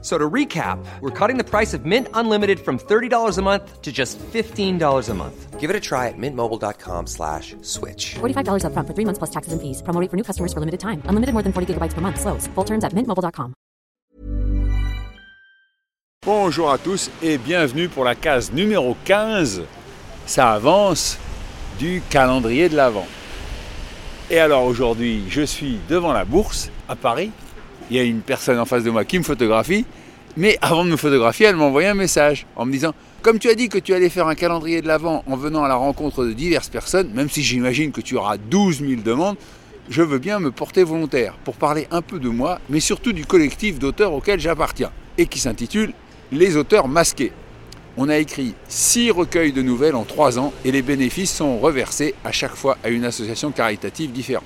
So to recap, we're cutting the price of Mint Unlimited from $30 a month to just $15 a month. Give it a try at mintmobile.com slash switch. $45 upfront for three months plus taxes and fees. Promo rate for new customers for limited time. Unlimited more than 40 gigabytes per month. Slows. Full terms at mintmobile.com. Bonjour à tous et bienvenue pour la case numéro 15. Ça avance du calendrier de l'Avent. Et alors aujourd'hui, je suis devant la bourse à Paris. Il y a une personne en face de moi qui me photographie. Mais avant de me photographier, elle m'a envoyé un message en me disant Comme tu as dit que tu allais faire un calendrier de l'Avent en venant à la rencontre de diverses personnes, même si j'imagine que tu auras 12 000 demandes, je veux bien me porter volontaire pour parler un peu de moi, mais surtout du collectif d'auteurs auquel j'appartiens et qui s'intitule Les auteurs masqués. On a écrit 6 recueils de nouvelles en 3 ans et les bénéfices sont reversés à chaque fois à une association caritative différente.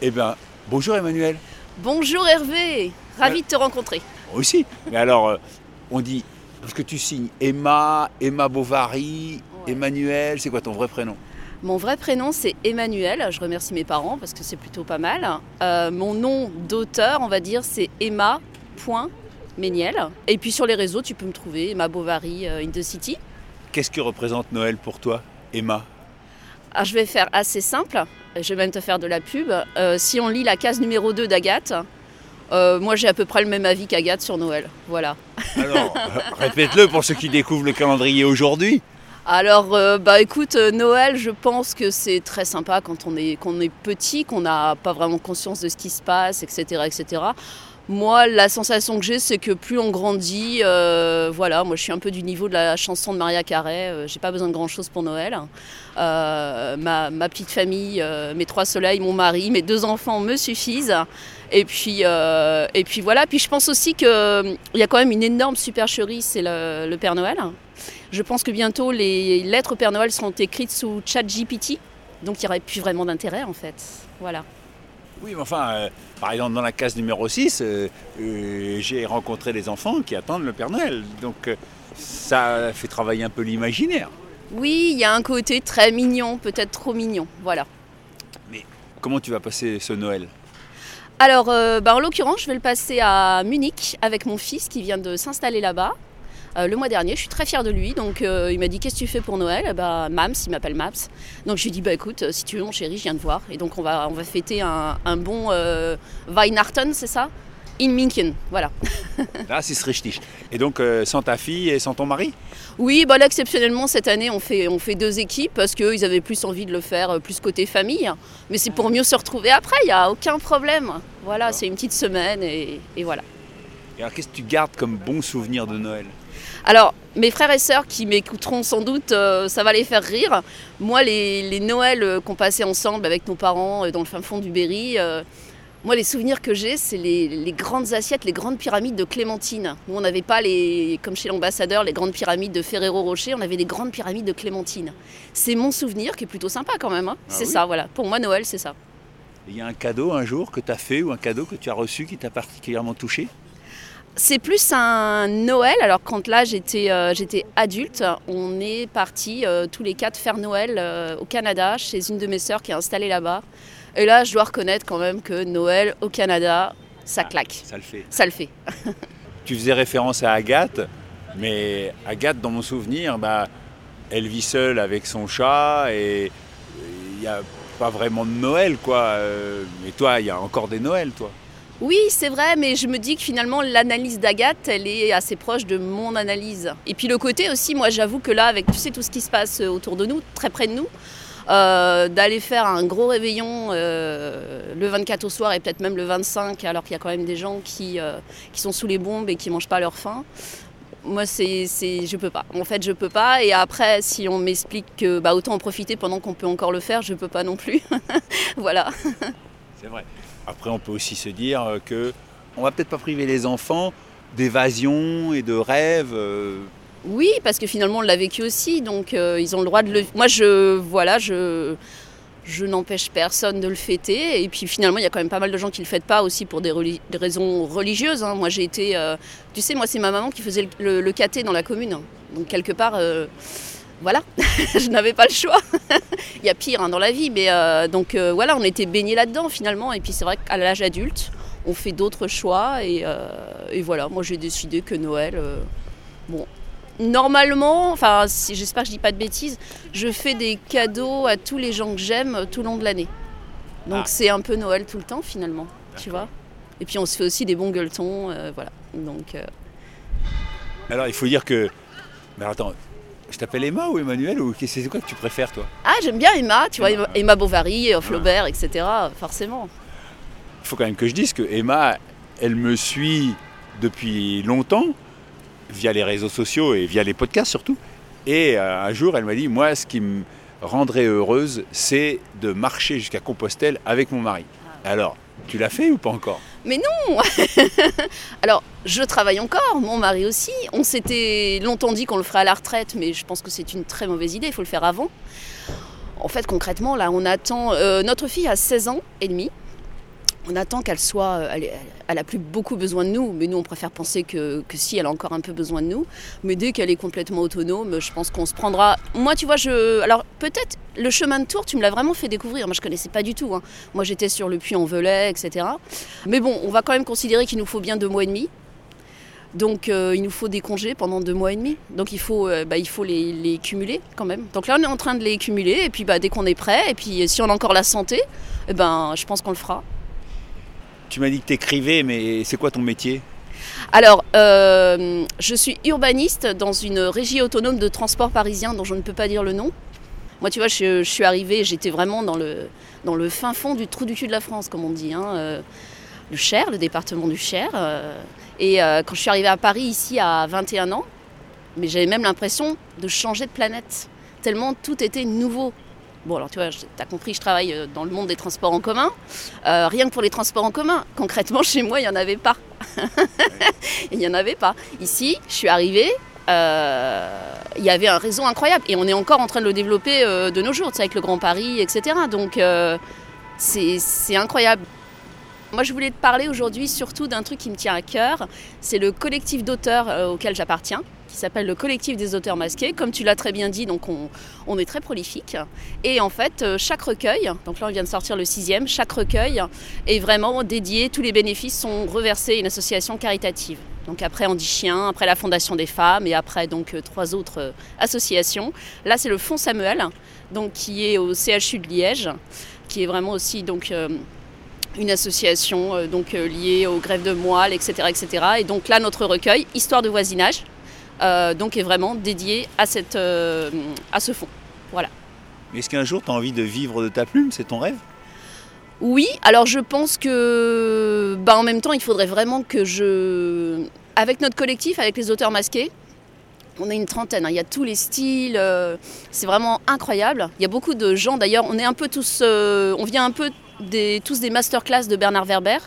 Eh bien, bonjour Emmanuel. Bonjour Hervé, ravi de te rencontrer. Moi aussi. Mais alors, euh, on dit, parce que tu signes Emma, Emma Bovary, Ouais. Emmanuel, c'est quoi ton vrai prénom? Mon vrai prénom c'est Emmanuel, je remercie mes parents parce que c'est plutôt pas mal. Euh, mon nom d'auteur, on va dire, c'est Emma.Méniel. Et puis sur les réseaux, tu peux me trouver Emma Bovary euh, in the City. Qu'est-ce que représente Noël pour toi, Emma? Alors je vais faire assez simple, je vais même te faire de la pub. Euh, si on lit la case numéro 2 d'Agathe, euh, moi j'ai à peu près le même avis qu'Agathe sur Noël. Voilà. Alors, répète-le pour ceux qui découvrent le calendrier aujourd'hui. Alors, euh, bah écoute, euh, Noël, je pense que c'est très sympa quand on est, qu'on est petit, qu'on n'a pas vraiment conscience de ce qui se passe, etc. etc. Moi, la sensation que j'ai, c'est que plus on grandit, euh, voilà, moi je suis un peu du niveau de la chanson de Maria Carey, euh, j'ai pas besoin de grand chose pour Noël. Euh, ma, petite famille, euh, mes trois soleils, mon mari, mes deux enfants me suffisent. Et puis, et puis voilà, puis je pense aussi qu'il y a quand même une énorme supercherie, c'est le, le Père Noël. Je pense que bientôt les lettres au Père Noël seront écrites sous ChatGPT, donc il n'y aurait plus vraiment d'intérêt en fait. Voilà. Oui, mais enfin, euh, par exemple, dans la case numéro 6, euh, euh, j'ai rencontré des enfants qui attendent le Père Noël. Donc, ça fait travailler un peu l'imaginaire. Oui, il y a un côté très mignon, peut-être trop mignon. Voilà. Comment tu vas passer ce Noël? Alors, bah, en l'occurrence, je vais le passer à Munich avec mon fils qui vient de s'installer là-bas. Euh, le mois dernier, je suis très fière de lui. Donc, euh, il m'a dit Qu'est-ce que tu fais pour Noël? Bah, Mams, il m'appelle Maps. Donc, je lui ai dit Bah écoute, euh, si tu veux, mon chéri, je viens de voir. Et donc, on va, on va fêter un, un bon Weihnachten, c'est ça? In München, voilà. Là, c'est richtig. Et donc, euh, sans ta fille et sans ton mari? Oui, bah là, exceptionnellement, cette année, on fait, on fait deux équipes parce qu'ils avaient plus envie de le faire, euh, plus côté famille. Mais c'est pour mieux se retrouver après, il n'y a aucun problème. Voilà, c'est une petite semaine et, et voilà. Et alors, qu'est-ce que tu gardes comme bon souvenir de Noël? Alors, mes frères et sœurs qui m'écouteront sans doute, euh, ça va les faire rire. Moi, les, les Noëls euh, qu'on passait ensemble avec nos parents euh, dans le fin fond du Berry, euh, moi, les souvenirs que j'ai, c'est les, les grandes assiettes, les grandes pyramides de Clémentine. Nous, on n'avait pas, les, comme chez l'ambassadeur, les grandes pyramides de Ferrero Rocher, on avait les grandes pyramides de Clémentine. C'est mon souvenir qui est plutôt sympa quand même. hein. Ah c'est oui ça, voilà. Pour moi, Noël, c'est ça. Il y a un cadeau un jour que tu as fait ou un cadeau que tu as reçu qui t'a particulièrement touché? C'est plus un Noël. Alors quand là j'étais euh, j'étais adulte, on est partis euh, tous les quatre faire Noël euh, au Canada chez une de mes sœurs qui est installée là-bas. Et là je dois reconnaître quand même que Noël au Canada, ça claque. Ça le fait. Ça le fait. Tu faisais référence à Agathe, mais Agathe, dans mon souvenir, bah, elle vit seule avec son chat et il n'y a pas vraiment de Noël, quoi. Mais toi, il y a encore des Noëls, toi. Oui, c'est vrai, mais je me dis que finalement l'analyse d'Agathe, elle est assez proche de mon analyse. Et puis le côté aussi, moi j'avoue que là, avec tout ce qui se passe autour de nous, très près de nous, euh, d'aller faire un gros réveillon euh, le 24 au soir et peut-être même le 25, alors qu'il y a quand même des gens qui, euh, sont sous les bombes et qui mangent pas leur faim. Moi, c'est, je peux pas. En fait, je peux pas. Et après, si on m'explique que bah, autant en profiter pendant qu'on peut encore le faire, je peux pas non plus. voilà. C'est vrai. Après, on peut aussi se dire euh, que on va peut-être pas priver les enfants d'évasion et de rêves. euh, Oui, parce que finalement on l'a vécu aussi, donc euh, ils ont le droit de le. Moi, je voilà, je n'empêche personne de le fêter. Et puis finalement, il y a quand même pas mal de gens qui ne le fêtent pas aussi pour des, raisons religieuses. hein. Moi, j'ai été. tu sais, moi, c'est ma maman qui faisait le, le, caté dans la commune. Donc, quelque part, voilà, je n'avais pas le choix. il y a pire hein, dans la vie. Mais euh, donc, euh, voilà, on était baignés là-dedans finalement. Et puis, c'est vrai qu'à l'âge adulte, on fait d'autres choix. Et, euh, et voilà, moi, j'ai décidé que Noël. bon. Normalement, enfin, si, j'espère que je dis pas de bêtises, je fais des cadeaux à tous les gens que j'aime tout le long de l'année. Donc Ah. c'est un peu Noël tout le temps finalement, tu vois. Et puis on se fait aussi des bons gueuletons, voilà. Donc Alors il faut dire que. Mais attends, je t'appelle Emma ou Emmanuel ou c'est quoi que tu préfères toi? Ah j'aime bien Emma, tu vois, Emma, Bovary, euh, Flaubert, etc. Forcément. Il faut quand même que je dise que Emma, elle me suit depuis longtemps, via les réseaux sociaux et via les podcasts surtout. Et euh, un jour, elle m'a dit, moi, ce qui me rendrait heureuse, c'est de marcher jusqu'à Compostelle avec mon mari. Alors, tu l'as fait ou pas encore? Mais non Alors, je travaille encore, mon mari aussi. On s'était longtemps dit qu'on le ferait à la retraite, mais je pense que c'est une très mauvaise idée, il faut le faire avant. En fait, concrètement, là, on attend. euh, notre fille a 16 ans et demi. On attend qu'elle soit. euh, Elle, elle a plus beaucoup besoin de nous, mais nous, on préfère penser que, si, elle a encore un peu besoin de nous. Mais dès qu'elle est complètement autonome, je pense qu'on se prendra. Moi, tu vois, je. Alors, peut-être le chemin de Tours, tu me l'as vraiment fait découvrir. Moi, je connaissais pas du tout. hein. Moi, j'étais sur le Puy-en-Velay, etc. Mais bon, on va quand même considérer qu'il nous faut bien deux mois et demi. Donc euh, il nous faut des congés pendant deux mois et demi. Donc il faut, euh, bah, il faut les, les cumuler quand même. Donc là on est en train de les cumuler et puis bah, dès qu'on est prêt et puis si on a encore la santé, eh ben, je pense qu'on le fera. Tu m'as dit que tu écrivais, mais c'est quoi ton métier? Alors euh, je suis urbaniste dans une régie autonome de transport parisien dont je ne peux pas dire le nom. Moi tu vois je, suis arrivée, j'étais vraiment dans le, dans le fin fond du trou du cul de la France comme on dit. hein, euh, le Cher, le département du Cher. euh, et quand je suis arrivée à Paris ici à 21 ans, mais j'avais même l'impression de changer de planète, tellement tout était nouveau. Bon, alors tu vois, tu as compris, je travaille euh, dans le monde des transports en commun. Euh, rien que pour les transports en commun, concrètement, chez moi, il n'y en avait pas. il n'y en avait pas. Ici, je suis arrivée, euh, il y avait un réseau incroyable. Et on est encore en train de le développer de nos jours, avec le Grand Paris, etc. Donc, c'est incroyable. Moi, je voulais te parler aujourd'hui surtout d'un truc qui me tient à cœur. C'est le collectif d'auteurs auquel j'appartiens, qui s'appelle le collectif des auteurs masqués. Comme tu l'as très bien dit, donc on, est très prolifique. Et en fait, euh, chaque recueil, donc là on vient de sortir le sixième, chaque recueil est vraiment dédié, tous les bénéfices sont reversés à une association caritative. Donc après Andy Chien, après la Fondation des femmes et après donc euh, trois autres euh, associations. Là c'est le Fonds Samuel, donc qui est au CHU de Liège, qui est vraiment aussi donc une association donc liée aux grèves de moelle, etc., etc. Et donc là notre recueil, Histoire de voisinage, donc est vraiment dédié à cette euh, à ce fonds. Voilà. Est-ce qu'un jour tu as envie de vivre de ta plume? C'est ton rêve? Oui, alors je pense que, bah, en même temps, il faudrait vraiment que je, avec notre collectif, avec les auteurs masqués, on est une trentaine, hein, il y a tous les styles, euh, c'est vraiment incroyable. Il y a beaucoup de gens, d'ailleurs, on est un peu tous, euh, on vient un peu des, tous des masterclass de Bernard Werber.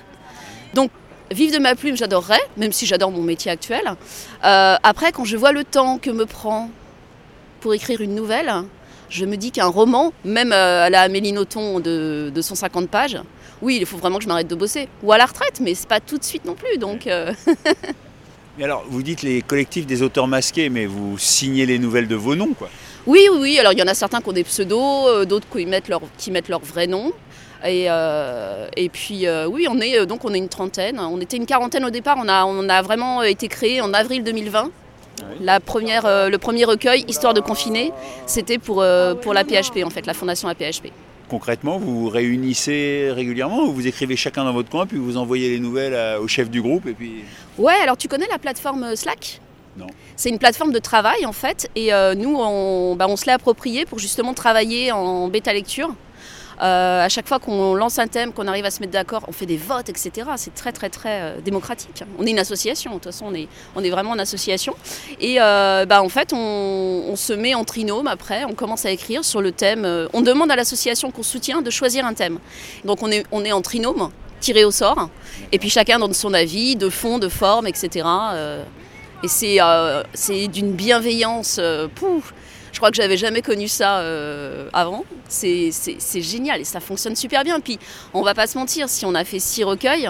Vivre de ma plume, j'adorerais, même si j'adore mon métier actuel. Euh, après, quand je vois le temps que me prend pour écrire une nouvelle, je me dis qu'un roman, même euh, à la Amélie Nothomb de, de 150 pages, oui, il faut vraiment que je m'arrête de bosser. Ou à la retraite, mais c'est pas tout de suite non plus. Donc, euh, Mais alors, vous dites les collectifs des auteurs masqués, mais vous signez les nouvelles de vos noms, quoi. oui, oui, oui. Alors, il y en a certains qui ont des pseudos, d'autres qui mettent leur, qui mettent leur vrai nom. Et, euh, et puis, euh, oui, on est, euh, donc on est une trentaine. On était une quarantaine au départ. On a, on a vraiment été créé en avril 2020. La première, euh, le premier recueil, Histoire de confiner, c'était pour, euh, pour la PHP, en fait, la fondation APHP. Concrètement, vous vous réunissez régulièrement ou vous écrivez chacun dans votre coin, puis vous envoyez les nouvelles à- au chef du groupe, et puis... Ouais, alors tu connais la plateforme Slack? Non. C'est une plateforme de travail en fait, et euh, nous on, bah, on se l'est approprié pour justement travailler en bêta lecture. Euh, à chaque fois qu'on lance un thème, qu'on arrive à se mettre d'accord, on fait des votes, etc. C'est très très très euh, démocratique. On est une association, de toute façon on est, vraiment une association. Et euh, bah, en fait on, se met en trinôme après, on commence à écrire sur le thème. on demande à l'association qu'on soutient de choisir un thème. Donc on est, en trinôme, tiré au sort, et puis chacun donne son avis, de fond, de forme, etc. et c'est d'une bienveillance. pouf. Je crois que j'avais jamais connu ça euh, avant. C'est génial et ça fonctionne super bien. Puis on va pas se mentir, si on a fait six recueils,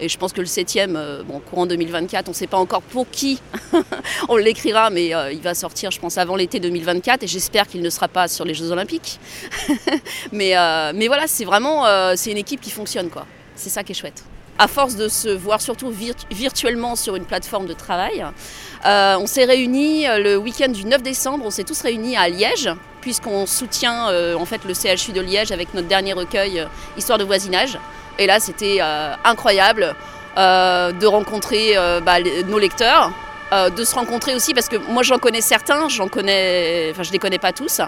et je pense que le septième, euh, bon, courant 2024, on ne sait pas encore pour qui on l'écrira, mais euh, il va sortir, je pense, avant l'été 2024, et j'espère qu'il ne sera pas sur les Jeux Olympiques. mais, mais voilà, c'est vraiment, c'est une équipe qui fonctionne, quoi. C'est ça qui est chouette. À force de se voir surtout virtuellement sur une plateforme de travail, on s'est réunis le week-end du 9 décembre, on s'est tous réunis à Liège, puisqu'on soutient en fait le CHU de Liège avec notre dernier recueil Histoire de voisinage. Et là, c'était euh, incroyable euh, de rencontrer euh, bah, nos lecteurs, de se rencontrer aussi parce que moi j'en connais certains, j'en connais, enfin je les connais pas tous.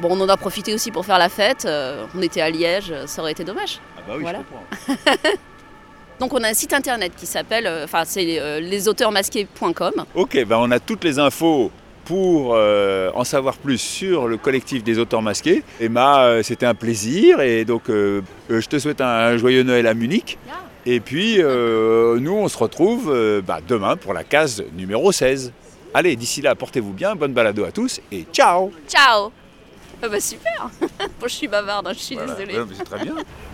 Bon, on en a profité aussi pour faire la fête. on était à Liège, ça aurait été dommage. Ah bah oui, voilà. je comprends. Donc on a un site internet qui s'appelle, enfin c'est lesauteurmasqués.com. Ok, bah on a toutes les infos pour euh, en savoir plus sur le collectif des auteurs masqués. Emma, euh, c'était un plaisir et donc euh, je te souhaite un, joyeux Noël à Munich. Et puis nous, on se retrouve bah, demain pour la case numéro 16. Allez, d'ici là, portez-vous bien, bonne balado à tous et ciao Ciao ah bah Super bon, Je suis bavarde, hein, je suis désolée. c'est très bien.